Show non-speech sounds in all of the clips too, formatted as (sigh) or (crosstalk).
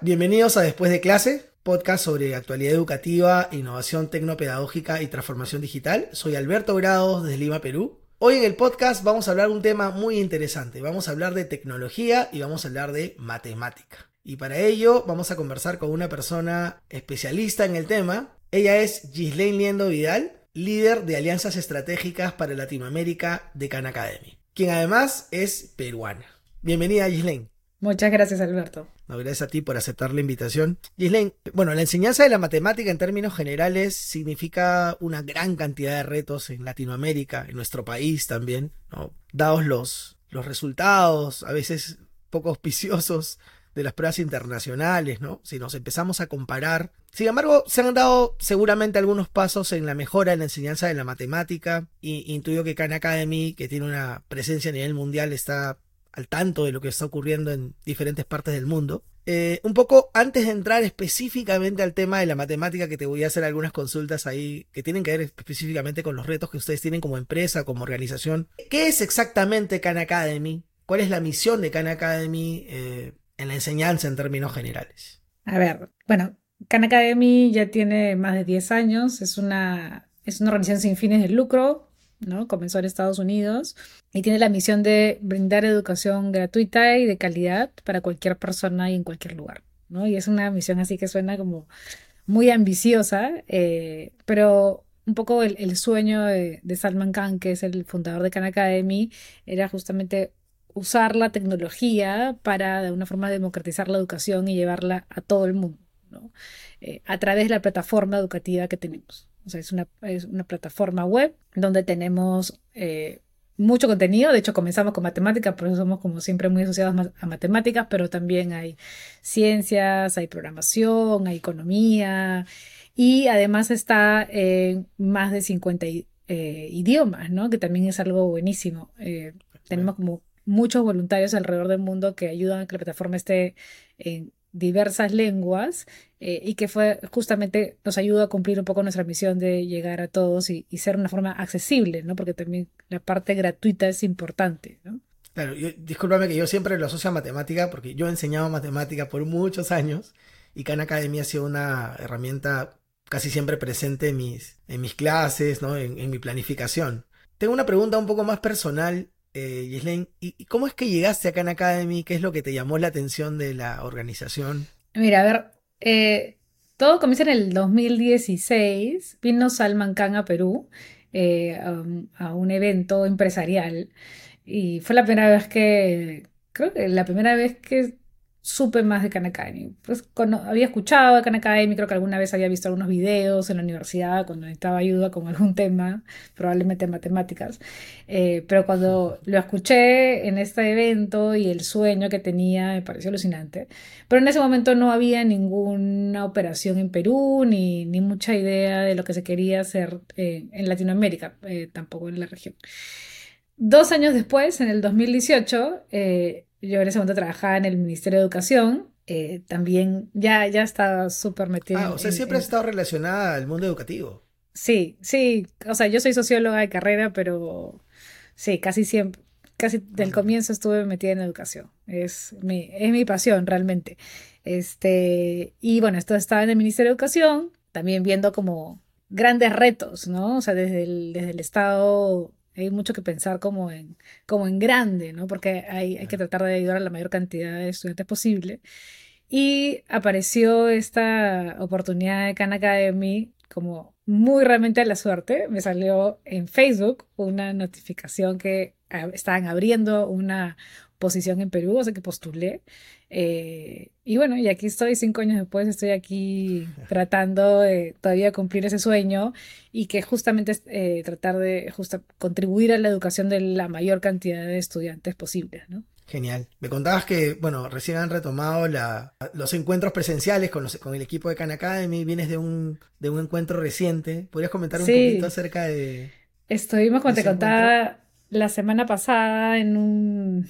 bienvenidos a Después de clase, podcast sobre actualidad educativa, innovación tecnopedagógica y transformación digital. Soy Alberto Grados desde Lima, Perú. Hoy en el podcast vamos a hablar de un tema muy interesante. Vamos a hablar de tecnología y vamos a hablar de matemática. Y para ello vamos a conversar con una persona especialista en el tema. Ella es Gislaine Liendo Vidal, líder de alianzas estratégicas para Latinoamérica de Khan Academy, quien además es peruana. Bienvenida, Gislaine. Muchas gracias, Alberto. Gracias a ti por aceptar la invitación. Gislaine, bueno, la enseñanza de la matemática en términos generales significa una gran cantidad de retos en Latinoamérica, en nuestro país también, ¿no? Dados los, los resultados, a veces poco auspiciosos de las pruebas internacionales, ¿no? Si nos empezamos a comparar. Sin embargo, se han dado seguramente algunos pasos en la mejora en la enseñanza de la matemática. Y intuyo que Khan Academy, que tiene una presencia a nivel mundial, está al tanto de lo que está ocurriendo en diferentes partes del mundo. Eh, un poco antes de entrar específicamente al tema de la matemática, que te voy a hacer algunas consultas ahí que tienen que ver específicamente con los retos que ustedes tienen como empresa, como organización. ¿Qué es exactamente Khan Academy? ¿Cuál es la misión de Khan Academy eh, en la enseñanza en términos generales? A ver, bueno, Khan Academy ya tiene más de 10 años, es una, es una organización sin fines de lucro, ¿no? Comenzó en Estados Unidos y tiene la misión de brindar educación gratuita y de calidad para cualquier persona y en cualquier lugar, ¿no? Y es una misión así que suena como muy ambiciosa, eh, pero un poco el, sueño de, Salman Khan, que es el fundador de Khan Academy, era justamente usar la tecnología para de una forma democratizar la educación y llevarla a todo el mundo. Eh, a través de la plataforma educativa que tenemos. O sea, es una, es una plataforma web donde tenemos eh, mucho contenido. De hecho, comenzamos con matemáticas, por eso somos como siempre muy asociados a matemáticas, pero también hay ciencias, hay programación, hay economía y además está en más de 50 eh, idiomas, ¿no? Que también es algo buenísimo. Eh, tenemos como muchos voluntarios alrededor del mundo que ayudan a que la plataforma esté en diversas lenguas eh, y que fue justamente nos ayuda a cumplir un poco nuestra misión de llegar a todos y, ser una forma accesible, ¿no? Porque también la parte gratuita es importante, ¿no? Claro, discúlpame que yo siempre lo asocio a matemática porque yo he enseñado matemática por muchos años y Khan Academy ha sido una herramienta casi siempre presente en mis, en mis clases, ¿no? en mi planificación. Tengo una pregunta un poco más personal eh, ¿y cómo es que llegaste acá en Academy? ¿Qué es lo que te llamó la atención de la organización? Mira, a ver, eh, todo comienza en el 2016. Vino Salman Khan a Perú eh, a un evento empresarial y fue la primera vez que, creo que la primera vez que supe más de Khan Academy. Pues había escuchado de Academy, creo que alguna vez había visto algunos videos en la universidad cuando necesitaba ayuda con algún (laughs) tema, probablemente matemáticas. Eh, pero cuando lo escuché en este evento y el sueño que tenía me pareció alucinante. Pero en ese momento no había ninguna operación en Perú ni, ni mucha idea de lo que se quería hacer eh, en Latinoamérica, eh, tampoco en la región. Dos años después, en el 2018, yo en ese momento trabajaba en el Ministerio de Educación. Eh, también ya, ya estaba súper metida. Ah, o sea, siempre has estado relacionada al mundo educativo. Sí, sí. O sea, yo soy socióloga de carrera, pero sí, casi siempre, casi del comienzo estuve metida en educación. Es mi, es mi pasión realmente. Este, y bueno, esto estaba en el Ministerio de Educación, también viendo como grandes retos, ¿no? O sea, desde el, desde el Estado hay mucho que pensar como en, como en grande, ¿no? Porque hay, hay que tratar de ayudar a la mayor cantidad de estudiantes posible. Y apareció esta oportunidad de Khan Academy como muy realmente a la suerte. Me salió en Facebook una notificación que estaban abriendo una posición en Perú, o sea que postulé. Eh, y bueno, y aquí estoy, cinco años después, estoy aquí (laughs) tratando de todavía cumplir ese sueño y que justamente es eh, tratar de justa, contribuir a la educación de la mayor cantidad de estudiantes posibles, ¿no? Genial. Me contabas que, bueno, recién han retomado la, los encuentros presenciales con, los, con el equipo de Khan Academy. Vienes de un, de un encuentro reciente. ¿Podrías comentar un poquito acerca de. Estuvimos, como te contaba, la semana pasada en un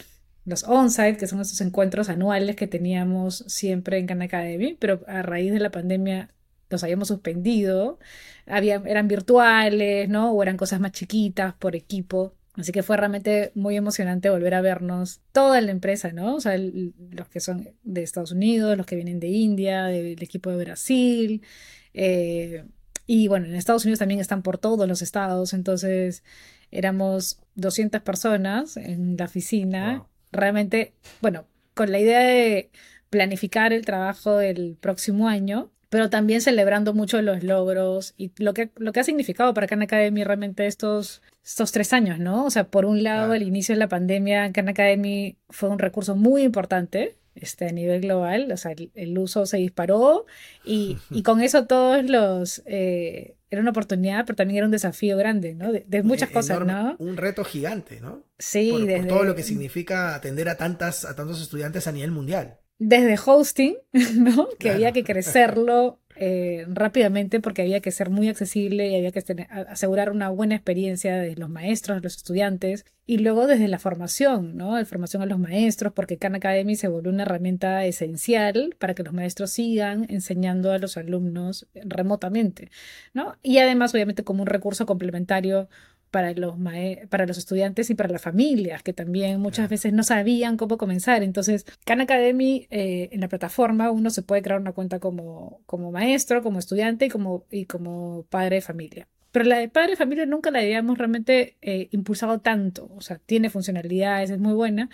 los on-site, que son estos encuentros anuales que teníamos siempre en Khan Academy, pero a raíz de la pandemia los habíamos suspendido, Había, eran virtuales, ¿no? O eran cosas más chiquitas por equipo. Así que fue realmente muy emocionante volver a vernos toda la empresa, ¿no? O sea, los que son de Estados Unidos, los que vienen de India, del equipo de Brasil. Eh, y bueno, en Estados Unidos también están por todos los estados, entonces éramos 200 personas en la oficina. Realmente, bueno, con la idea de planificar el trabajo del próximo año, pero también celebrando mucho los logros y lo que, lo que ha significado para Khan Academy realmente estos, estos tres años, ¿no? O sea, por un lado, el inicio de la pandemia, Khan Academy fue un recurso muy importante este, a nivel global, o sea, el, uso se disparó y, y, con eso todos los... Eh, era una oportunidad, pero también era un desafío grande, ¿no? De, muchas cosas, ¿no? Un reto gigante, ¿no? Sí, por, todo lo que significa atender a, tantas, a tantos estudiantes a nivel mundial desde hosting, (laughs) ¿no? Que había que crecerlo eh, rápidamente porque había que ser muy accesible y había que asegurar una buena experiencia de los maestros, de los estudiantes. Y luego desde la formación, ¿no? La formación a los maestros, porque Khan Academy se volvió una herramienta esencial para que los maestros sigan enseñando a los alumnos remotamente, ¿no? Y además, obviamente, como un recurso complementario para los, para los estudiantes y para las familias, que también muchas veces no sabían cómo comenzar. Entonces, Khan Academy, eh, en la plataforma, uno se puede crear una cuenta como, como maestro, como estudiante y como, y como padre de familia. Pero la de padre de familia nunca la habíamos realmente eh, impulsado tanto. O sea, tiene funcionalidades, es muy buena,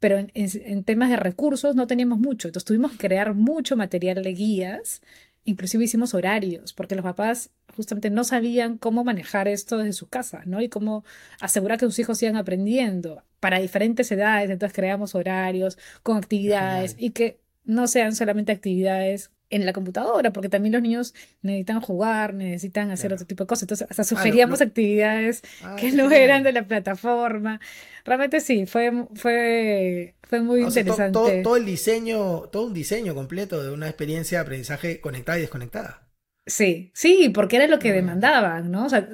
pero en, en, temas de recursos no teníamos mucho. Entonces tuvimos que crear mucho material de guías inclusive hicimos horarios, porque los papás justamente no sabían cómo manejar esto desde su casa, ¿no? Y cómo asegurar que sus hijos sigan aprendiendo para diferentes edades. Entonces creamos horarios con actividades y que no sean solamente actividades en la computadora, porque también los niños necesitan jugar, necesitan hacer otro tipo de cosas. Entonces, hasta ah, sugeríamos actividades ah, que no eran de la plataforma. Realmente sí, fue, fue, fue muy interesante. todo, el diseño, todo un diseño completo de una experiencia de aprendizaje conectada y desconectada. Sí, sí, porque era lo que demandaban, ¿no? O sea,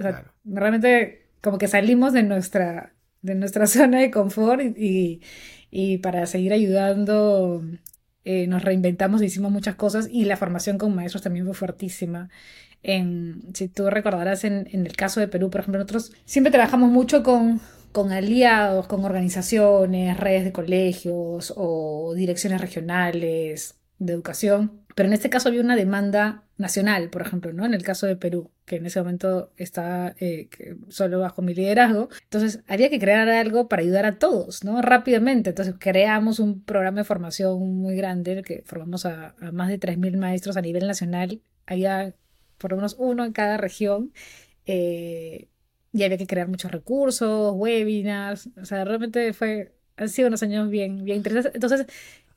realmente como que salimos de nuestra, de nuestra (laughs) zona de confort y, y para seguir ayudando eh, nos reinventamos, hicimos muchas cosas y la formación con maestros también fue fuertísima. Si tú recordarás en, en, el caso de Perú, por ejemplo, nosotros siempre trabajamos mucho con, con aliados, con organizaciones, redes de colegios o direcciones regionales de educación, pero en este caso había una demanda nacional, por ejemplo, ¿no? En el caso de Perú, que en ese momento está eh, solo bajo mi liderazgo. Entonces, había que crear algo para ayudar a todos, ¿no? Rápidamente. Entonces, creamos un programa de formación muy grande, que formamos a, más de 3.000 maestros a nivel nacional. Había por lo menos uno en cada región. Eh, y había que crear muchos recursos, webinars. O sea, realmente fue, han sido unos años bien, bien interesantes. Entonces,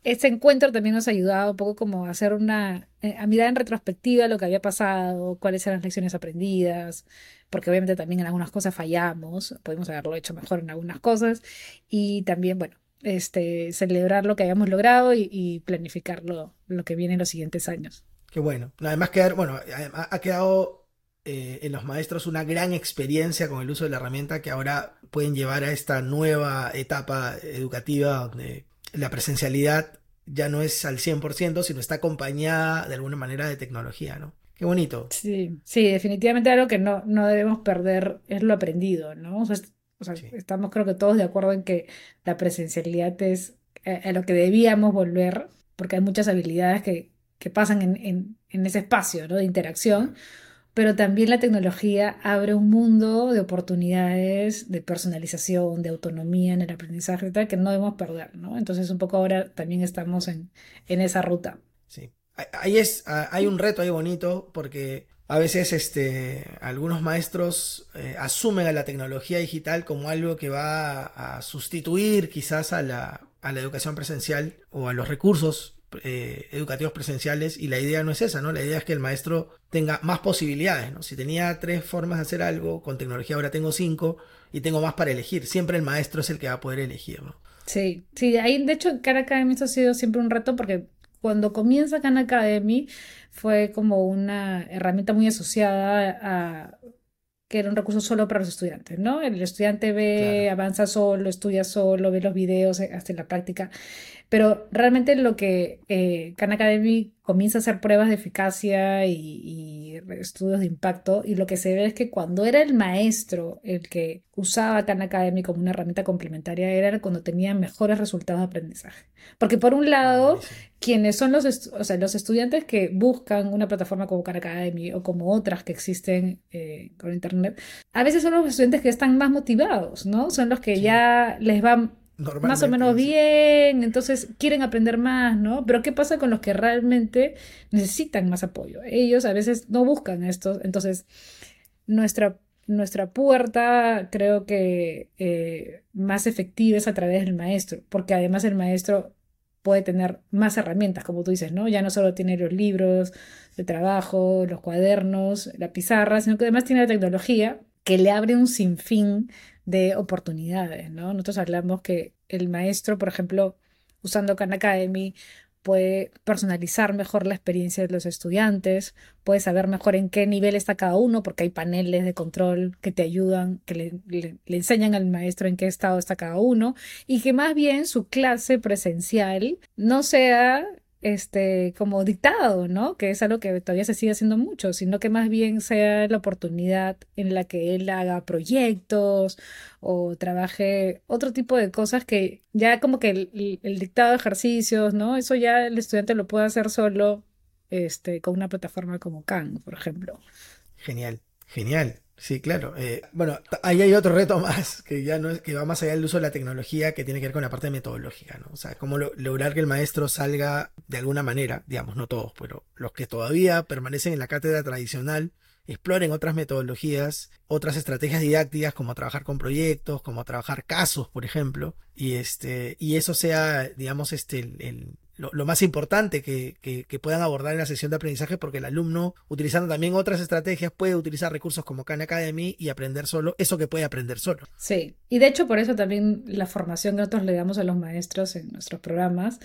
este encuentro también nos ha ayudado un poco como a hacer una, eh, a mirar en retrospectiva lo que había pasado, cuáles eran las lecciones aprendidas, porque obviamente también en algunas cosas fallamos, podemos haberlo hecho mejor en algunas cosas, y también, bueno, este, celebrar lo que habíamos logrado y, planificar lo, que viene en los siguientes años. Qué bueno. Además, quedar, bueno, ha quedado eh, en los maestros una gran experiencia con el uso de la herramienta que ahora pueden llevar a esta nueva etapa educativa donde la presencialidad ya no es al 100%, sino está acompañada de alguna manera de tecnología, ¿no? Qué bonito. Sí, sí, definitivamente algo que no, no debemos perder es lo aprendido, ¿no? O sea, estamos creo que todos de acuerdo en que la presencialidad es eh, a, lo que debíamos volver, porque hay muchas habilidades que, que pasan en, en, en, ese espacio, ¿no? De interacción pero también la tecnología abre un mundo de oportunidades, de personalización, de autonomía en el aprendizaje, tal, que no debemos perder, ¿no? Entonces un poco ahora también estamos en, en esa ruta. Sí. Ahí es, hay un reto ahí bonito porque a veces este, algunos maestros eh, asumen a la tecnología digital como algo que va a, sustituir quizás a la, a la educación presencial o a los recursos eh, educativos presenciales y la idea no es esa, ¿no? La idea es que el maestro tenga más posibilidades, ¿no? Si tenía tres formas de hacer algo, con tecnología ahora tengo cinco y tengo más para elegir. Siempre el maestro es el que va a poder elegir, ¿no? Sí, sí, ahí de hecho Khan Academy esto ha sido siempre un reto porque cuando comienza Khan Academy fue como una herramienta muy asociada a que era un recurso solo para los estudiantes, ¿no? El estudiante ve, avanza solo, estudia solo, ve los videos, hace la práctica Pero realmente lo que eh, Khan Academy comienza a hacer pruebas de eficacia y, estudios de impacto y lo que se ve es que cuando era el maestro el que usaba Khan Academy como una herramienta complementaria era cuando tenía mejores resultados de aprendizaje. Porque por un lado, quienes son los, o sea, los estudiantes que buscan una plataforma como Khan Academy o como otras que existen eh, con Internet, a veces son los estudiantes que están más motivados, ¿no? Son los que ya les van más o menos bien, entonces quieren aprender más, ¿no? Pero ¿qué pasa con los que realmente necesitan más apoyo? Ellos a veces no buscan esto, entonces nuestra, nuestra puerta creo que eh, más efectiva es a través del maestro, porque además el maestro puede tener más herramientas, como tú dices, ¿no? Ya no solo tiene los libros de trabajo, los cuadernos, la pizarra, sino que además tiene la tecnología que le abre un sinfín de oportunidades, ¿no? Nosotros hablamos que el maestro, por ejemplo, usando Khan Academy, puede personalizar mejor la experiencia de los estudiantes, puede saber mejor en qué nivel está cada uno, porque hay paneles de control que te ayudan, que le, le, enseñan al maestro en qué estado está cada uno, y que más bien su clase presencial no sea este, como dictado, ¿no? Que es algo que todavía se sigue haciendo mucho, sino que más bien sea la oportunidad en la que él haga proyectos o trabaje otro tipo de cosas que ya como que el, dictado de ejercicios, ¿no? Eso ya el estudiante lo puede hacer solo este, con una plataforma como Khan, por ejemplo. Genial, genial. Sí, claro. Eh, bueno, ahí hay otro reto (laughs) más, que ya no es, que va más allá del uso de la tecnología, que tiene que ver con la parte metodológica, ¿no? O sea, cómo lograr que el maestro salga de alguna manera, digamos, no todos, pero los que todavía permanecen en la cátedra tradicional, exploren otras metodologías, otras estrategias didácticas, como trabajar con proyectos, como trabajar casos, por ejemplo, y este, y eso sea, digamos, este, el, lo, más importante que, puedan abordar en la sesión de aprendizaje, porque el alumno, utilizando también otras estrategias, puede utilizar recursos como Khan Academy y aprender solo eso que puede aprender solo. Sí, y de hecho por eso también la formación que nosotros le damos a los maestros en nuestros programas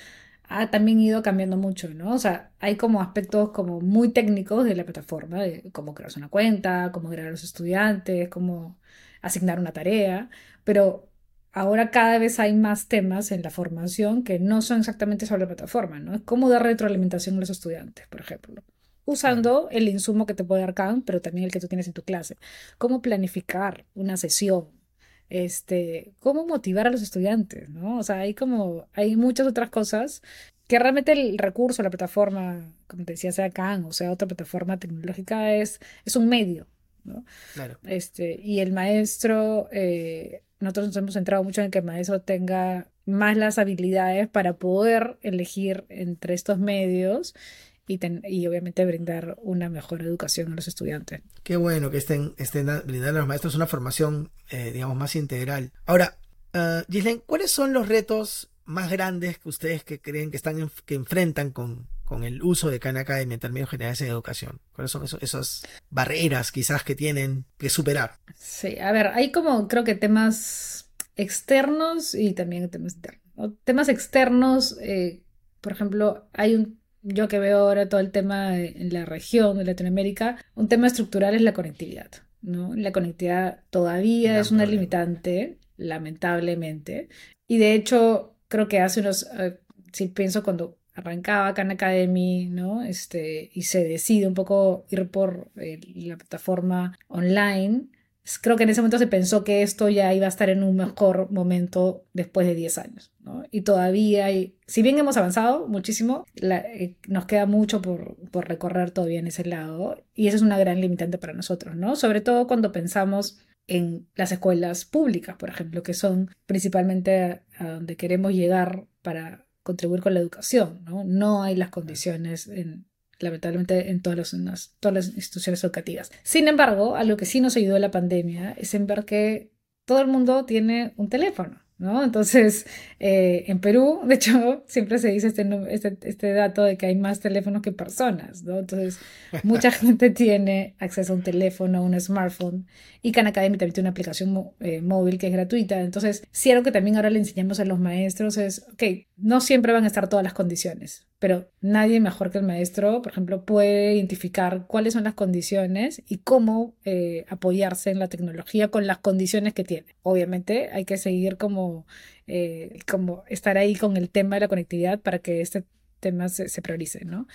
ha también ido cambiando mucho, ¿no? O sea, hay como aspectos como muy técnicos de la plataforma, de cómo crear una cuenta, cómo crear a los estudiantes, cómo asignar una tarea, pero ahora cada vez hay más temas en la formación que no son exactamente sobre la plataforma, ¿no? Es cómo dar retroalimentación a los estudiantes, por ejemplo. Usando el insumo que te puede dar Khan, pero también el que tú tienes en tu clase. Cómo planificar una sesión. Este, cómo motivar a los estudiantes, ¿no? O sea, hay como, hay muchas otras cosas que realmente el recurso, la plataforma, como te decía, sea Khan o sea otra plataforma tecnológica, es, es un medio, ¿no? Claro. Este, y el maestro eh, nosotros nos hemos centrado mucho en que el maestro tenga más las habilidades para poder elegir entre estos medios y, y, obviamente brindar una mejor educación a los estudiantes. Qué bueno que estén, estén brindando a los maestros una formación, eh, digamos, más integral. Ahora, uh, ¿cuáles son los retos más grandes que ustedes que creen que están que enfrentan con, con el uso de Khan Academy en términos generales en educación? ¿Cuáles son esas barreras quizás que tienen que superar? Sí, a ver, hay como creo que temas externos y también temas internos. Temas externos, eh, por ejemplo, hay un, yo que veo ahora todo el tema en la región de Latinoamérica, un tema estructural es la conectividad. ¿no? La conectividad todavía es una limitante, lamentablemente. Y de hecho, creo que hace unos, eh, si pienso cuando arrancaba Khan Academy, ¿no? Este, y se decide un poco ir por eh, la plataforma online, creo que en ese momento se pensó que esto ya iba a estar en un mejor momento después de 10 años, ¿no? Y todavía hay, si bien hemos avanzado muchísimo, eh, nos queda mucho por, por, recorrer todavía en ese lado, y eso es una gran limitante para nosotros, ¿no? Sobre todo cuando pensamos en las escuelas públicas, por ejemplo, que son principalmente a, donde queremos llegar para contribuir con la educación, ¿no? No hay las condiciones en, lamentablemente en todas, las, todas las instituciones educativas. Sin embargo, algo que sí nos ayudó la pandemia es en ver que todo el mundo tiene un teléfono. ¿No? Entonces, eh, en Perú, de hecho, (laughs) siempre se dice este, este, este, dato de que hay más teléfonos que personas, ¿no? Entonces, mucha (laughs) gente tiene acceso a un teléfono, a un smartphone, y Khan Academy también tiene una aplicación eh, móvil que es gratuita. Entonces, si algo que también ahora le enseñamos a los maestros es, ok, no siempre van a estar todas las condiciones, pero nadie mejor que el maestro, por ejemplo, puede identificar cuáles son las condiciones y cómo eh, apoyarse en la tecnología con las condiciones que tiene. Obviamente hay que seguir como, eh, como estar ahí con el tema de la conectividad para que este tema se, se priorice, ¿no?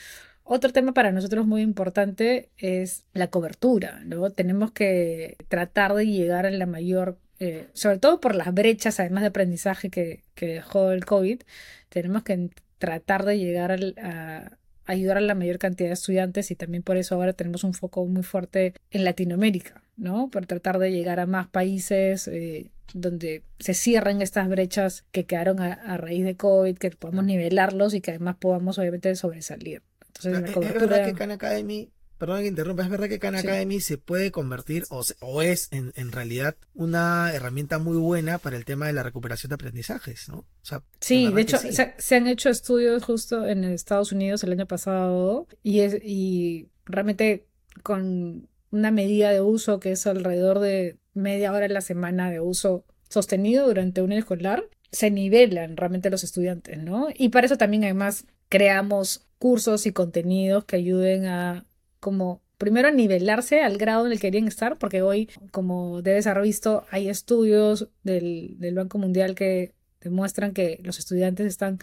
Otro tema para nosotros muy importante es la cobertura. Luego tenemos que tratar de llegar a la mayor, eh, sobre todo por las brechas, además de aprendizaje que, que dejó el COVID, tenemos que tratar de llegar a, ayudar a la mayor cantidad de estudiantes y también por eso ahora tenemos un foco muy fuerte en Latinoamérica, ¿no? Por tratar de llegar a más países eh, donde se cierren estas brechas que quedaron a, a, raíz de COVID, que podamos nivelarlos y que además podamos obviamente sobresalir. Entonces, es, verdad que Khan Academy, perdón que interrumpa, es verdad que Khan Academy se puede convertir o, o es en, en, realidad una herramienta muy buena para el tema de la recuperación de aprendizajes, ¿no? O sea, sí, de hecho, sí. Se, se, han hecho estudios justo en Estados Unidos el año pasado y, es, y realmente con una medida de uso que es alrededor de media hora a la semana de uso sostenido durante un escolar, se nivelan realmente los estudiantes, ¿no? Y para eso también además creamos cursos y contenidos que ayuden a como primero a nivelarse al grado en el que querían estar, porque hoy, como debes haber visto, hay estudios del Banco Mundial que demuestran que los estudiantes están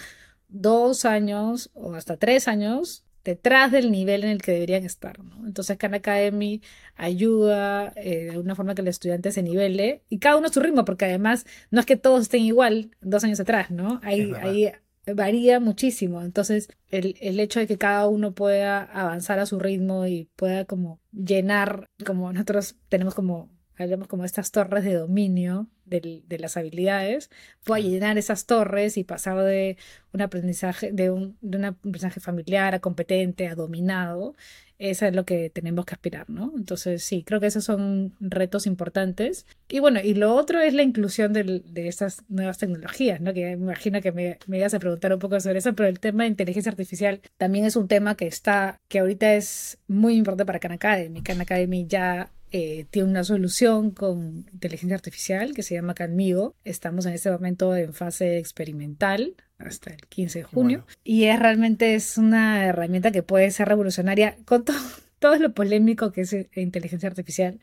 dos años o hasta tres años detrás del nivel en el que deberían estar. ¿no? Entonces, Khan Academy ayuda eh, de alguna forma que el estudiante se nivele y cada uno a su ritmo, porque además no es que todos estén igual dos años atrás, ¿no? Hay, hay varía muchísimo. Entonces, el, el, hecho de que cada uno pueda avanzar a su ritmo y pueda como llenar, como nosotros tenemos como, hablamos como estas torres de dominio de, de las habilidades, pueda llenar esas torres y pasar de un aprendizaje, de un, de un aprendizaje familiar a competente, a dominado, eso es lo que tenemos que aspirar, ¿no? Entonces, sí, creo que esos son retos importantes. Y bueno, y lo otro es la inclusión de, de estas nuevas tecnologías, ¿no? Que me imagino que me, me ibas a preguntar un poco sobre eso, pero el tema de inteligencia artificial también es un tema que está, que ahorita es muy importante para Khan Academy. Khan Academy ya eh, tiene una solución con inteligencia artificial que se llama Canmigo. Estamos en este momento en fase experimental hasta el 15 de junio. Bueno. Y es realmente es una herramienta que puede ser revolucionaria con todo, (laughs) todo lo polémico que es inteligencia artificial.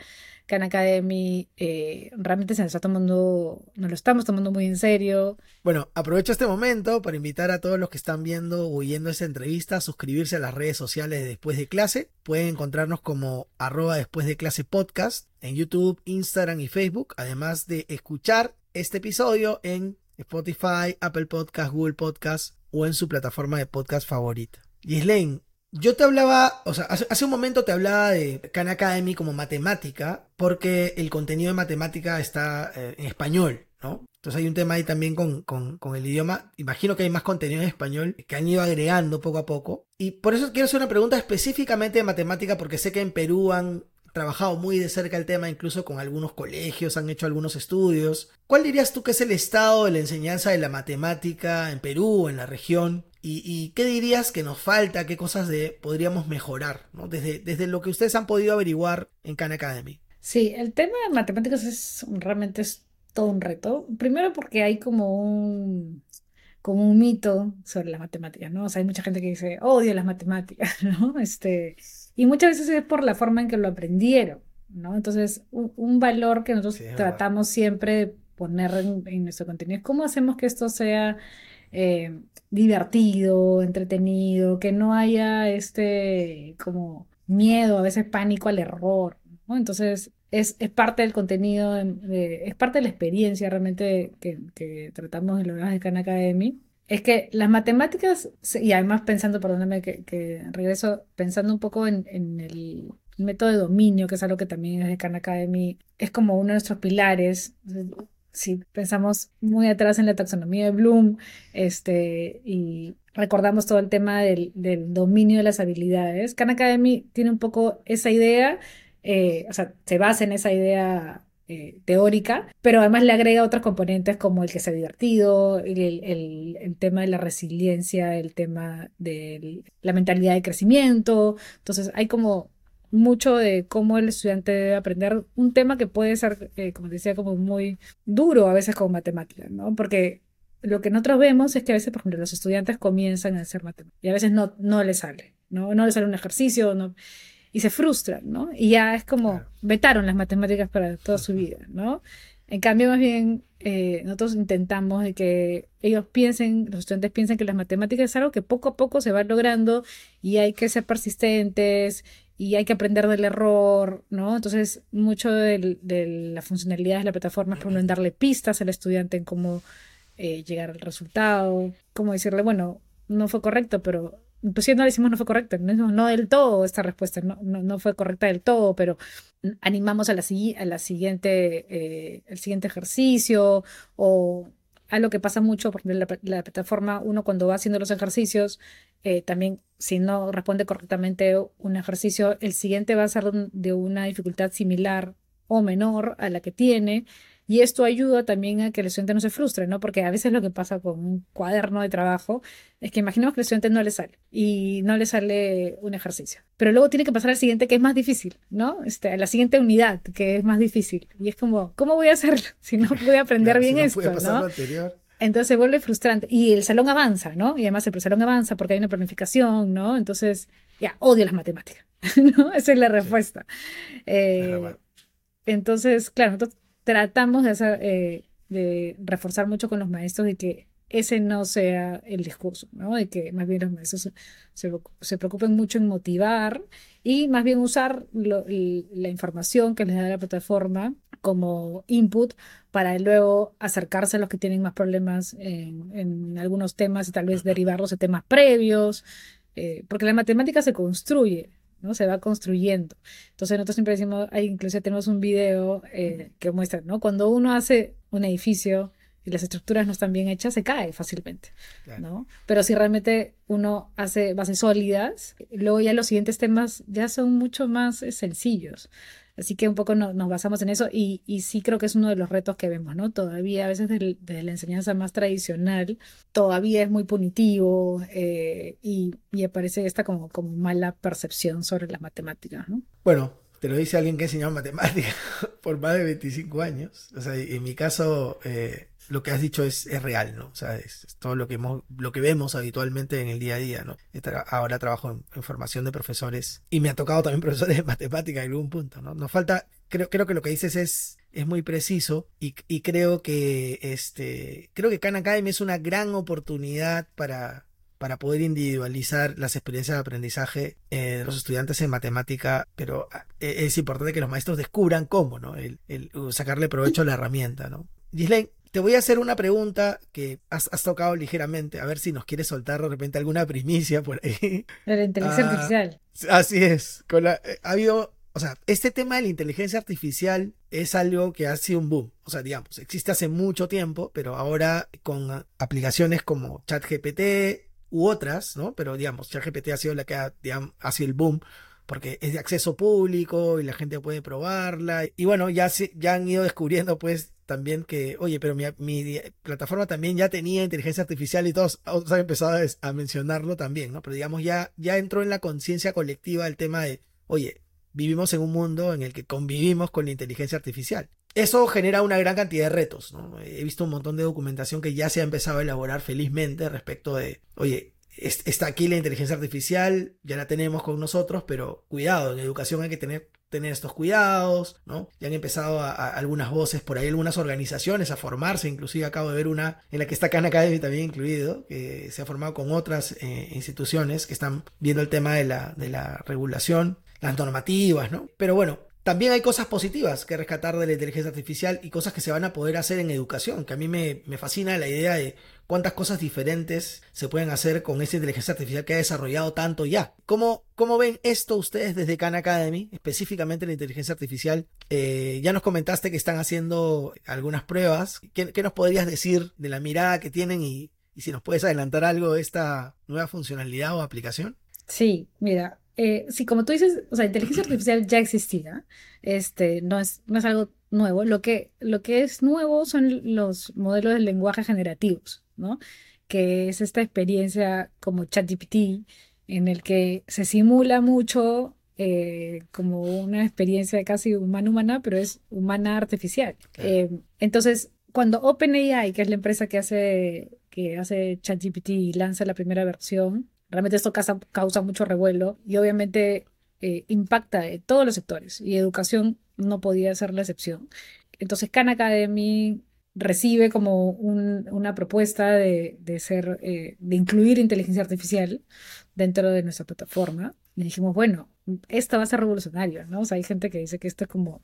Khan Academy eh, realmente se nos está tomando, nos lo estamos tomando muy en serio. Bueno, aprovecho este momento para invitar a todos los que están viendo o oyendo esta entrevista a suscribirse a las redes sociales de Después de Clase. Pueden encontrarnos como arroba después de clase podcast en YouTube, Instagram y Facebook, además de escuchar este episodio en Spotify, Apple Podcast, Google Podcast o en su plataforma de podcast favorita. Gislaine, yo te hablaba, o sea, hace, un momento te hablaba de Khan Academy como matemática, porque el contenido de matemática está eh, en español, ¿no? Entonces hay un tema ahí también con, con, el idioma. Imagino que hay más contenido en español que han ido agregando poco a poco. Y por eso quiero hacer una pregunta específicamente de matemática, porque sé que en Perú han trabajado muy de cerca el tema, incluso con algunos colegios, han hecho algunos estudios. ¿Cuál dirías tú que es el estado de la enseñanza de la matemática en Perú, en la región? ¿Y, y qué dirías que nos falta? ¿Qué cosas de, podríamos mejorar? ¿no? Desde, lo que ustedes han podido averiguar en Khan Academy. Sí, el tema de matemáticas es realmente es todo un reto. Primero porque hay como un como un mito sobre las matemáticas, ¿no? O sea, hay mucha gente que dice, odio las matemáticas, (laughs) ¿no? Este, y muchas veces es por la forma en que lo aprendieron, ¿no? Entonces, un, un valor que nosotros sí, tratamos verdad. siempre de poner en, en, nuestro contenido es cómo hacemos que esto sea eh, divertido, entretenido, que no haya este como miedo, a veces pánico al error, ¿no? Entonces, es, es, parte del contenido, de, es parte de la experiencia realmente que, que tratamos en los de Khan Academy. Es que las matemáticas, y además pensando, perdóname que, regreso, pensando un poco en, el método de dominio, que es algo que también es de Khan Academy, es como uno de nuestros pilares. Si pensamos muy atrás en la taxonomía de Bloom, este, y recordamos todo el tema del, del dominio de las habilidades, Khan Academy tiene un poco esa idea, eh, o sea, se basa en esa idea eh, teórica, pero además le agrega otros componentes como el que sea divertido, el, tema de la resiliencia, el tema de la mentalidad de crecimiento. Entonces hay como mucho de cómo el estudiante debe aprender un tema que puede ser, eh, como decía, como muy duro a veces con matemáticas, ¿no? Porque lo que nosotros vemos es que a veces, por ejemplo, los estudiantes comienzan a hacer matemáticas y a veces no, no les sale, ¿no? No les sale un ejercicio, no, y se frustran, ¿no? Y ya es como, vetaron las matemáticas para toda su vida, ¿no? En cambio, más bien, eh, nosotros intentamos de que ellos piensen, los estudiantes piensen que las matemáticas es algo que poco a poco se va logrando y hay que ser persistentes y hay que aprender del error, ¿no? Entonces, mucho de, de la funcionalidad de la plataforma es, por ejemplo, en darle pistas al estudiante en cómo eh, llegar al resultado, cómo decirle, bueno, no fue correcto, pero pues si no le decimos no fue correcto, no, no del todo esta respuesta, no, no, fue correcta del todo, pero animamos a la, a la siguiente, eh, el siguiente ejercicio o algo que pasa mucho, porque la, la plataforma, uno cuando va haciendo los ejercicios, eh, también si no responde correctamente un ejercicio, el siguiente va a ser de una dificultad similar o menor a la que tiene. Y esto ayuda también a que el estudiante no se frustre, ¿no? Porque a veces lo que pasa con un cuaderno de trabajo es que imaginamos que el estudiante no le sale y no le sale un ejercicio. Pero luego tiene que pasar al siguiente que es más difícil, ¿no? Este, a la siguiente unidad que es más difícil. Y es como, ¿cómo voy a hacerlo (laughs) si no voy a aprender bien esto, ¿no? Entonces se vuelve frustrante. Y el salón avanza, ¿no? Y además el salón avanza porque hay una planificación, ¿no? Entonces, ya, odio las matemáticas, (laughs) ¿no? Esa es la respuesta. Eh, entonces, claro, entonces tratamos de, hacer, eh, de reforzar mucho con los maestros de que ese no sea el discurso, ¿no? De que más bien los maestros se, preocupen mucho en motivar y más bien usar la información que les da la plataforma como input para luego acercarse a los que tienen más problemas en, algunos temas y tal vez derivarlos de temas previos, eh, porque la matemática se construye, ¿no? Se va construyendo. Entonces nosotros siempre decimos, ahí incluso tenemos un video eh, que muestra, ¿no? Cuando uno hace un edificio y las estructuras no están bien hechas, se cae fácilmente, ¿no? Pero si realmente uno hace bases sólidas, luego ya los siguientes temas ya son mucho más eh, sencillos. Así que un poco nos basamos en eso y, sí creo que es uno de los retos que vemos, ¿no? Todavía a veces de, la enseñanza más tradicional, todavía es muy punitivo eh, y, y, aparece esta como, como mala percepción sobre las matemáticas, ¿no? Bueno, te lo dice alguien que ha enseñado matemáticas (laughs) por más de 25 años. O sea, en mi caso, eh, lo que has dicho es, es real, ¿no? O sea, es, todo lo que, hemos, lo que vemos habitualmente en el día a día, ¿no? Ahora trabajo en, formación de profesores y me ha tocado también (laughs) profesores de matemática en algún punto, ¿no? Nos falta, creo, creo que lo que dices es, es muy preciso y, y creo que este, creo que Khan Academy es una gran oportunidad para, para poder individualizar las experiencias de aprendizaje de los estudiantes en matemática, pero e, es importante que los maestros descubran cómo, ¿no? El, el sacarle provecho a la herramienta, ¿no? Gislaine, te voy a hacer una pregunta que has, tocado ligeramente, a ver si nos quieres soltar de repente alguna primicia por ahí. la inteligencia ah, artificial. Así es. Con la, eh, ha habido, o sea, este tema de la inteligencia artificial es algo que ha sido un boom. O sea, digamos, existe hace mucho tiempo, pero ahora con aplicaciones como ChatGPT u otras, ¿no? Pero digamos, ChatGPT ha sido la que ha, ha sido el boom porque es de acceso público y la gente puede probarla. Y bueno, ya, ya han ido descubriendo pues también que, oye, pero mi, plataforma también ya tenía inteligencia artificial y todos, han empezado a, mencionarlo también, ¿no? Pero digamos, ya, ya entró en la conciencia colectiva el tema de, oye, vivimos en un mundo en el que convivimos con la inteligencia artificial. Eso genera una gran cantidad de retos, ¿no? He visto un montón de documentación que ya se ha empezado a elaborar felizmente respecto de, oye, está aquí la inteligencia artificial, ya la tenemos con nosotros, pero cuidado, en educación hay que tener, tener estos cuidados, ¿no? Ya han empezado a, algunas voces por ahí, algunas organizaciones a formarse, inclusive acabo de ver una en la que está Khan Academy también incluido, que se ha formado con otras eh, instituciones que están viendo el tema de la, de la regulación, las normativas, ¿no? Pero bueno, también hay cosas positivas que rescatar de la inteligencia artificial y cosas que se van a poder hacer en educación, que a mí me, me fascina la idea de cuántas cosas diferentes se pueden hacer con esa inteligencia artificial que ha desarrollado tanto ya. ¿Cómo, ven esto ustedes desde Khan Academy, específicamente la inteligencia artificial? Eh, ya nos comentaste que están haciendo algunas pruebas. ¿Qué, nos podrías decir de la mirada que tienen y si nos puedes adelantar algo de esta nueva funcionalidad o aplicación? Sí, mira, eh, sí, como tú dices, o sea, inteligencia artificial ya existía, este, no es, no es algo nuevo. Lo que, lo que es nuevo son los modelos de lenguaje generativos. ¿no? Que es esta experiencia como ChatGPT, en el que se simula mucho eh, como una experiencia casi humana-humana, pero es humana artificial. Eh, entonces, cuando OpenAI, que es la empresa que hace, que hace ChatGPT y lanza la primera versión, realmente esto causa, mucho revuelo y obviamente eh, impacta en todos los sectores y educación no podía ser la excepción. Entonces Khan Academy recibe como una propuesta de, ser, eh, de incluir inteligencia artificial dentro de nuestra plataforma. Y dijimos, bueno, esto va a ser revolucionario, ¿no? O sea, hay gente que dice que esto es como,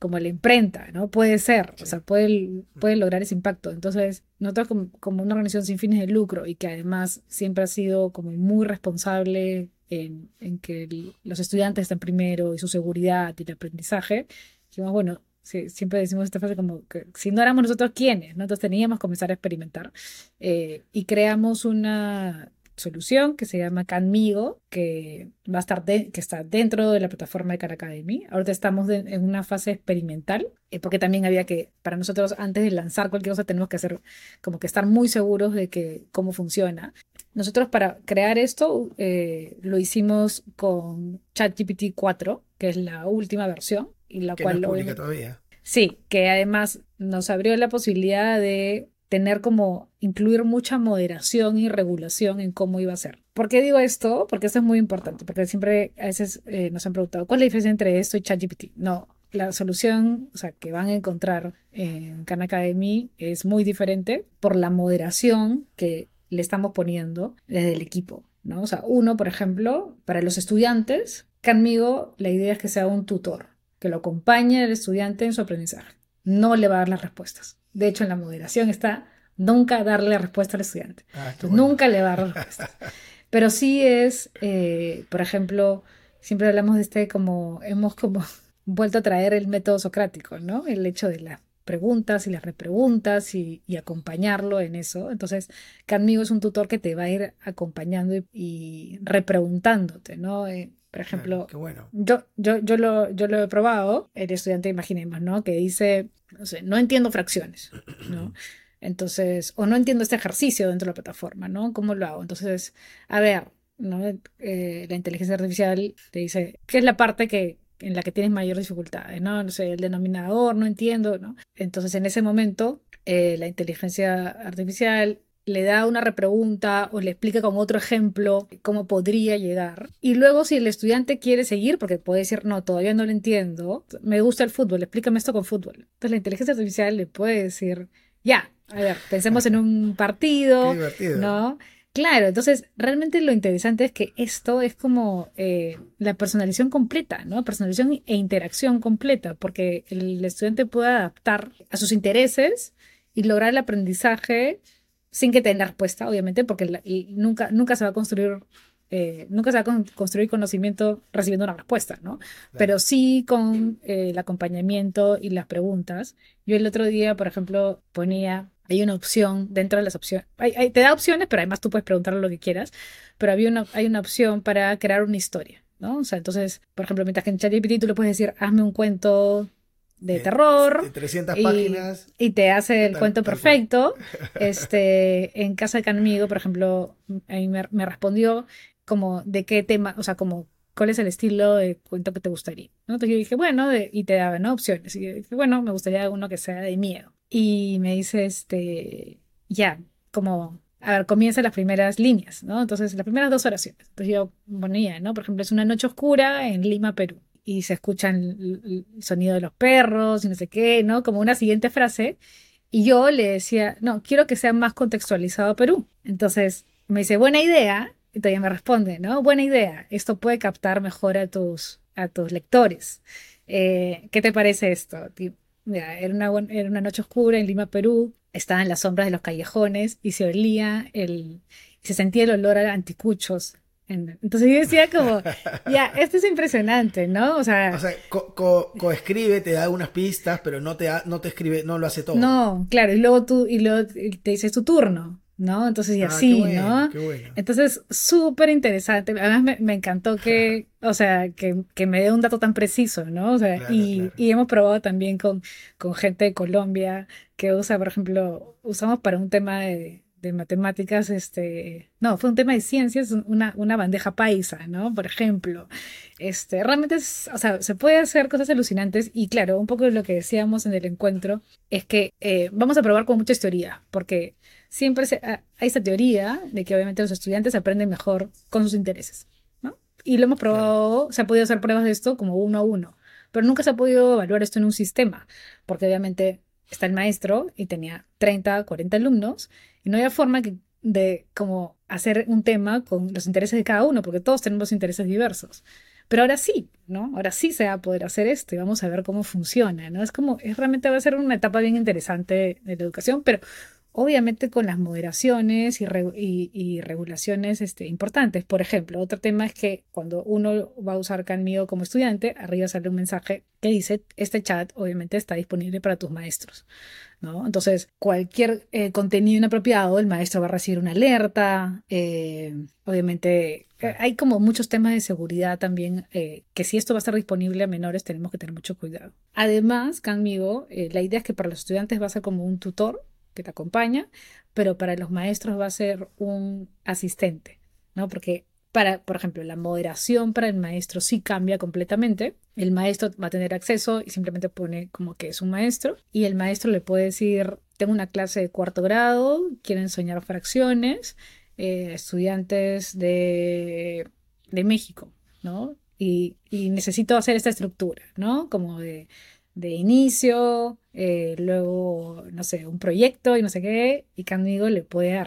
como la imprenta, ¿no? Puede ser, o sea, puede, puede lograr ese impacto. Entonces, nosotros como, como, una organización sin fines de lucro y que además siempre ha sido como muy responsable en, en que los estudiantes estén primero y su seguridad y el aprendizaje, dijimos, bueno, siempre decimos esta frase como que si no éramos nosotros quiénes, nosotros teníamos que comenzar a experimentar. Eh, y creamos una solución que se llama Canmigo, que va a estar que está dentro de la plataforma de Khan Academy. Ahorita estamos en una fase experimental, eh, porque también había que, para nosotros, antes de lanzar cualquier cosa, tenemos que hacer como que estar muy seguros de que cómo funciona. Nosotros para crear esto eh, lo hicimos con ChatGPT 4, que es la última versión, y la que cual no es todavía. Sí, que además nos abrió la posibilidad de tener como incluir mucha moderación y regulación en cómo iba a ser. ¿Por qué digo esto? Porque esto es muy importante, porque siempre a veces eh, nos han preguntado, ¿cuál es la diferencia entre esto y ChatGPT? No, la solución o sea, que van a encontrar en Khan Academy es muy diferente por la moderación que le estamos poniendo desde el equipo. ¿no? O sea, uno, por ejemplo, para los estudiantes, conmigo la idea es que sea un tutor que lo acompañe al estudiante en su aprendizaje. No le va a dar las respuestas. De hecho, en la moderación está nunca darle la respuesta al estudiante. Ah, nunca le va a dar respuestas. (laughs) Pero sí es, eh, por ejemplo, siempre hablamos de este como, hemos como (laughs) vuelto a traer el método socrático, ¿no? El hecho de las preguntas y las repreguntas y, acompañarlo en eso. Entonces, conmigo es un tutor que te va a ir acompañando y, repreguntándote, ¿no? Eh, por ejemplo, yo, yo, yo, lo, yo lo he probado, el estudiante, imaginemos, ¿no? Que dice, no sé, no entiendo fracciones, ¿no? (clears throat) Entonces, o no entiendo este ejercicio dentro de la plataforma, ¿no? ¿Cómo lo hago? Entonces, a ver, ¿no? Eh, la inteligencia artificial te dice, ¿qué es la parte que, en la que tienes mayor dificultades, ¿no? No sé, el denominador, no entiendo, ¿no? Entonces, en ese momento, eh, la inteligencia artificial le da una repregunta o le explica con otro ejemplo cómo podría llegar. Y luego si el estudiante quiere seguir, porque puede decir, no, todavía no lo entiendo, me gusta el fútbol, explícame esto con fútbol. Entonces la inteligencia artificial le puede decir, ya, a ver, pensemos en un (laughs) partido, ¿no? Claro, entonces realmente lo interesante es que esto es como eh, la personalización completa, ¿no? Personalización e interacción completa, porque el estudiante puede adaptar a sus intereses y lograr el aprendizaje sin que tenga respuesta, obviamente, porque nunca, nunca se va a construir, eh, nunca se va a construir conocimiento recibiendo una respuesta, ¿no? Pero sí con eh, el acompañamiento y las preguntas. Yo el otro día, por ejemplo, ponía, hay una opción dentro de las opciones, te da opciones, pero además tú puedes preguntarle lo que quieras, pero había una, hay una opción para crear una historia, ¿no? O sea, entonces, por ejemplo, mientras que en ChatGPT tú le puedes decir, hazme un cuento de terror. De 300 páginas. Y te hace el cuento perfecto. (laughs) Este, en Casa de Canmigo, por ejemplo, ahí me, respondió como de qué tema, o sea, como cuál es el estilo de cuento que te gustaría. Entonces yo dije, bueno, y te daba ¿no? opciones. Y yo dije, bueno, me gustaría uno que sea de miedo. Y me dice, este, ya, como, a ver, comienza las primeras líneas, ¿no? Entonces, las primeras dos oraciones. Entonces yo ponía, ¿no? Por ejemplo, es una noche oscura en Lima, Perú y se escuchan el, sonido de los perros y no sé qué, ¿no? Como una siguiente frase. Y yo le decía, no, quiero que sea más contextualizado Perú. Entonces me dice, buena idea. Y todavía me responde, ¿no? Buena idea. Esto puede captar mejor a tus, a tus lectores. Eh, ¿Qué te parece esto? era, una, era una noche oscura en Lima, Perú. Estaba en las sombras de los callejones y se olía el, se sentía el olor a anticuchos entonces yo decía como, ya, esto es impresionante, ¿no? O sea, coescribe, te da unas pistas, pero no te, no te escribe, no lo hace todo. No, claro, y luego tú, y luego te dices tu turno, ¿no? Entonces, y ah, así, ¿no? Entonces, súper interesante. Además, me, encantó que, o sea, que, me dé un dato tan preciso, ¿no? O sea, y, y, hemos probado también con, con gente de Colombia que usa, por ejemplo, usamos para un tema de de matemáticas, este, no, fue un tema de ciencias, una, una bandeja paisa, ¿no? Por ejemplo, este, realmente es, o sea, se puede hacer cosas alucinantes y claro, un poco de lo que decíamos en el encuentro es que eh, vamos a probar con muchas teorías, porque siempre hay esta teoría de que obviamente los estudiantes aprenden mejor con sus intereses, ¿no? Y lo hemos probado, se ha podido hacer pruebas de esto como uno a uno, pero nunca se ha podido evaluar esto en un sistema, porque obviamente está el maestro y tenía 30, 40 alumnos y no había forma de como hacer un tema con los intereses de cada uno, porque todos tenemos intereses diversos. Pero ahora sí, ¿no? Ahora sí se va a poder hacer esto y vamos a ver cómo funciona, ¿no? Es como, es realmente va a ser una etapa bien interesante de la educación, pero obviamente con las moderaciones y, regulaciones este, importantes. Por ejemplo, otro tema es que cuando uno va a usar Canmio como estudiante, arriba sale un mensaje que dice, este chat obviamente está disponible para tus maestros. ¿no? Entonces, cualquier eh, contenido inapropiado, el maestro va a recibir una alerta. Eh, obviamente, eh, hay como muchos temas de seguridad también, que si esto va a estar disponible a menores, tenemos que tener mucho cuidado. Además, Canmigo, la idea es que para los estudiantes va a ser como un tutor que te acompaña, pero para los maestros va a ser un asistente, ¿no? Porque para, por ejemplo, la moderación para el maestro sí cambia completamente. El maestro va a tener acceso y simplemente pone como que es un maestro y el maestro le puede decir, tengo una clase de cuarto grado, quieren soñar fracciones, eh, estudiantes de, de México, ¿no? Y, y necesito hacer esta estructura, ¿no? Como de de inicio, eh, luego, no sé, un proyecto y no sé qué, y Candido le puede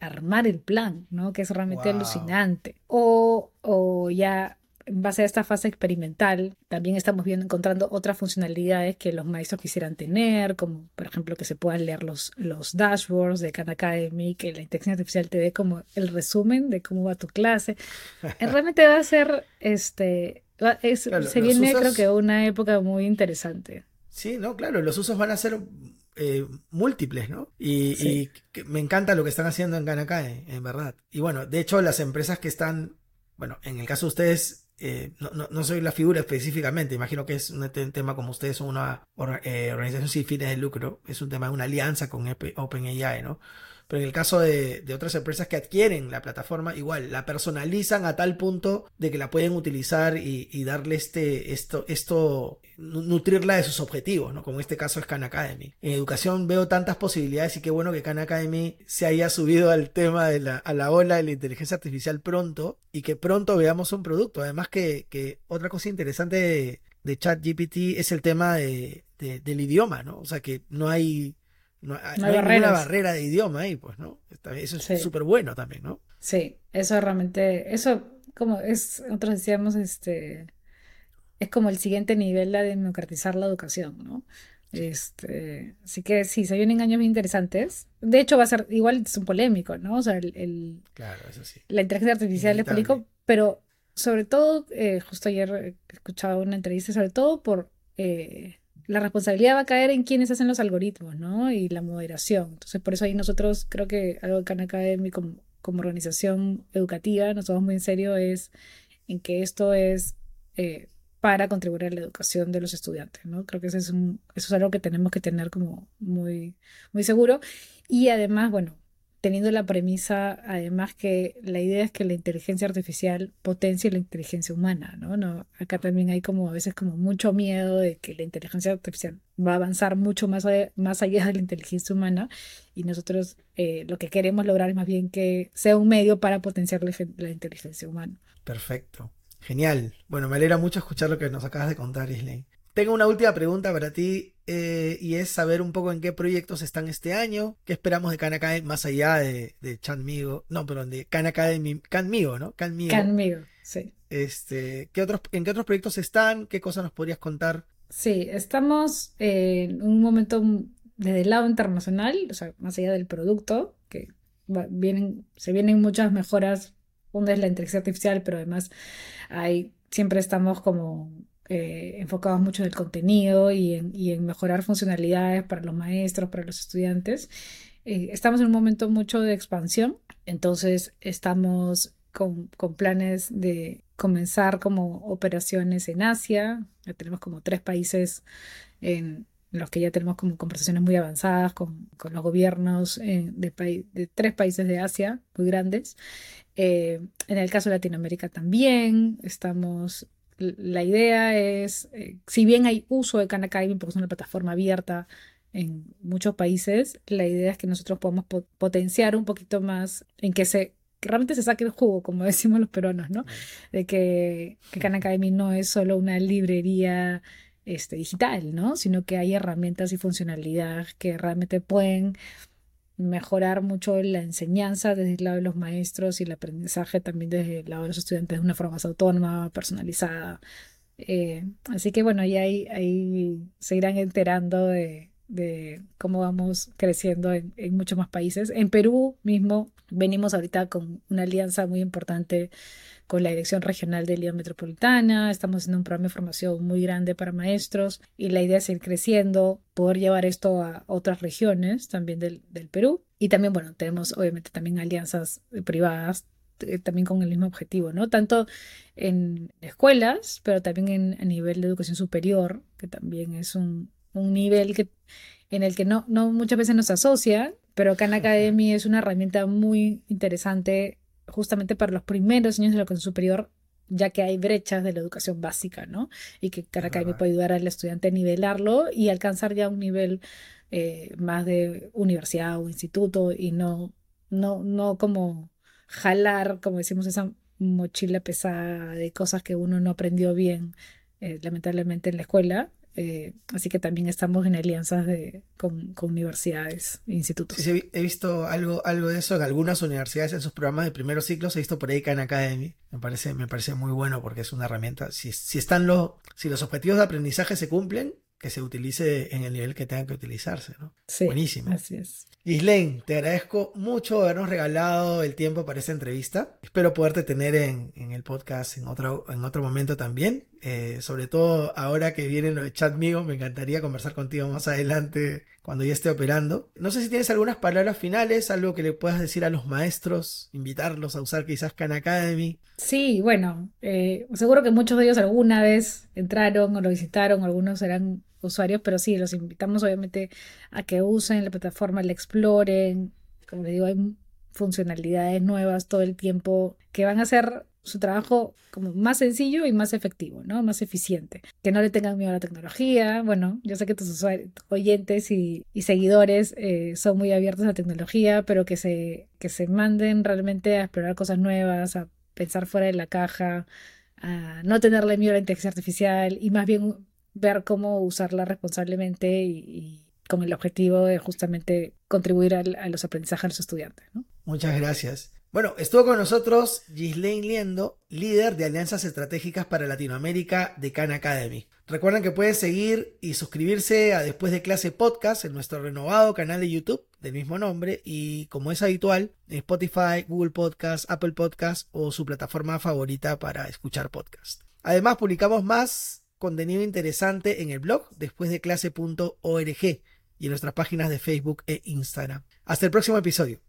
armar el plan, ¿no? Que es realmente alucinante. O, o ya en base a esta fase experimental, también estamos viendo, encontrando otras funcionalidades que los maestros quisieran tener, como por ejemplo que se puedan leer los, los dashboards de Khan Academy, que la inteligencia artificial te dé como el resumen de cómo va tu clase. (laughs) Realmente va a ser este se viene creo que una época muy interesante. Sí, no, claro, los usos van a ser eh, múltiples, ¿no? Y, me encanta lo que están haciendo en Kanakae, en verdad. Y bueno, de hecho, las empresas que están, bueno, en el caso de ustedes, eh, no, soy la figura específicamente, imagino que es un tema como ustedes son una eh, organización sin fines de lucro, es un tema de una alianza con OpenAI, ¿no? Pero en el caso de, otras empresas que adquieren la plataforma, igual, la personalizan a tal punto de que la pueden utilizar y, darle este, esto, esto, nutrirla de sus objetivos, ¿no? Como en este caso es Khan Academy. En educación veo tantas posibilidades y qué bueno que Khan Academy se haya subido al tema de la, a la ola de la inteligencia artificial pronto y que pronto veamos un producto. Además que, otra cosa interesante de, de ChatGPT es el tema de, del idioma, ¿no? O sea que no hay no, hay, ninguna barrera de idioma ahí, pues, ¿no? Eso es súper bueno también, ¿no? Sí, eso realmente, eso como es, nosotros decíamos, este, es como el siguiente nivel de democratizar la educación, ¿no? Este, así que sí, se vienen años muy interesantes. De hecho, va a ser igual, es un polémico, ¿no? O sea, el, claro, eso sí. la inteligencia artificial es polémico, pero sobre todo, eh, justo ayer escuchaba una entrevista, sobre todo por eh, la responsabilidad va a caer en quienes hacen los algoritmos, ¿no? Y la moderación. Entonces, por eso ahí nosotros, creo que algo que Khan Academy como, como organización educativa, nos tomamos muy en serio es en que esto es eh, para contribuir a la educación de los estudiantes, ¿no? Creo que eso es, un, eso es algo que tenemos que tener como muy, muy seguro. Y además, bueno, teniendo la premisa, además, que la idea es que la inteligencia artificial potencie la inteligencia humana, ¿no? ¿no? Acá también hay como a veces como mucho miedo de que la inteligencia artificial va a avanzar mucho más, más allá de la inteligencia humana y nosotros eh, lo que queremos lograr es más bien que sea un medio para potenciar la, inteligencia humana. Perfecto. Genial. Bueno, me alegra mucho escuchar lo que nos acabas de contar, Isley. Tengo una última pregunta para ti eh, y es saber un poco en qué proyectos están este año, qué esperamos de Khan Academy más allá de, de Chanmigo, no, perdón, de Khan Academy, Canmigo, ¿no? Canmigo. Canmigo, sí. Este, ¿qué otros, ¿En qué otros proyectos están? ¿Qué cosas nos podrías contar? Sí, estamos en un momento desde el lado internacional, o sea, más allá del producto, que vienen, se vienen muchas mejoras. Una es la inteligencia artificial, pero además hay, siempre estamos como eh, enfocados mucho en el contenido y en, mejorar funcionalidades para los maestros, para los estudiantes. Eh, estamos en un momento mucho de expansión, entonces estamos con, planes de comenzar como operaciones en Asia. Ya tenemos como tres países en, los que ya tenemos como conversaciones muy avanzadas con, los gobiernos eh, de, de, tres países de Asia muy grandes. Eh, en el caso de Latinoamérica también estamos... La idea es, eh, si bien hay uso de Khan Academy porque es una plataforma abierta en muchos países, la idea es que nosotros podamos potenciar un poquito más en que se realmente se saque el jugo, como (laughs) decimos los peruanos, ¿no? De que, que Khan Academy no es solo una librería este, digital, ¿no? Sino que hay herramientas y funcionalidad que realmente pueden mejorar mucho la enseñanza desde el lado de los maestros y el aprendizaje también desde el lado de los estudiantes de una forma más autónoma, personalizada. Eh, así que bueno, ahí, ahí se irán enterando de, de cómo vamos creciendo en, en, muchos más países. En Perú mismo venimos ahorita con una alianza muy importante con la Dirección Regional de Lía Metropolitana, estamos haciendo un programa de formación muy grande para maestros y la idea es ir creciendo, poder llevar esto a otras regiones también del, del Perú. Y también, bueno, tenemos obviamente también alianzas privadas eh, también con el mismo objetivo, ¿no? Tanto en escuelas, pero también en, a nivel de educación superior, que también es un, un nivel que, en el que no, no muchas veces nos asocia, pero Khan Academy es una herramienta muy interesante justamente para los primeros años de la educación superior, ya que hay brechas de la educación básica, ¿no? Y que Khan Academy puede ayudar al estudiante a nivelarlo y alcanzar ya un nivel eh, más de universidad o instituto y no, no, no como jalar, como decimos, esa mochila pesada de cosas que uno no aprendió bien, eh, lamentablemente en la escuela, eh, así que también estamos en alianzas de, con, universidades e institutos. Sí, he visto algo, algo de eso en algunas universidades en sus programas de primeros ciclos. He visto por ahí Khan Academy. Me parece, me parece muy bueno porque es una herramienta. Si, si están los, si los objetivos de aprendizaje se cumplen, que se utilice en el nivel que tenga que utilizarse, ¿no? Sí, Buenísimo. Así es. Gislaine, te agradezco mucho habernos regalado el tiempo para esta entrevista. Espero poderte tener en, el podcast en otro, en otro momento también. Eh, sobre todo ahora que viene el chat mío, me encantaría conversar contigo más adelante cuando ya esté operando. No sé si tienes algunas palabras finales, algo que le puedas decir a los maestros, invitarlos a usar quizás Khan Academy. Sí, bueno, eh, seguro que muchos de ellos alguna vez entraron o lo visitaron, algunos serán usuarios, pero sí, los invitamos obviamente a que usen la plataforma, la exploren. Como les digo, hay funcionalidades nuevas todo el tiempo que van a hacer su trabajo como más sencillo y más efectivo, ¿no? Más eficiente. Que no le tengan miedo a la tecnología. Bueno, yo sé que tus oyentes y, seguidores eh, son muy abiertos a la tecnología, pero que se, que se manden realmente a explorar cosas nuevas, a pensar fuera de la caja, a no tenerle miedo a la inteligencia artificial y más bien ver cómo usarla responsablemente y, con el objetivo de justamente contribuir a los aprendizajes de los estudiantes. Muchas gracias. Bueno, estuvo con nosotros Ghislaine Liendo, líder de Alianzas Estratégicas para Latinoamérica de Khan Academy. Recuerden que pueden seguir y suscribirse a Después de Clase Podcast en nuestro renovado canal de YouTube del mismo nombre y como es habitual en Spotify, Google Podcast, Apple Podcast o su plataforma favorita para escuchar podcast. Además publicamos más contenido interesante en el blog después de clase.org y en nuestras páginas de Facebook e Instagram. Hasta el próximo episodio.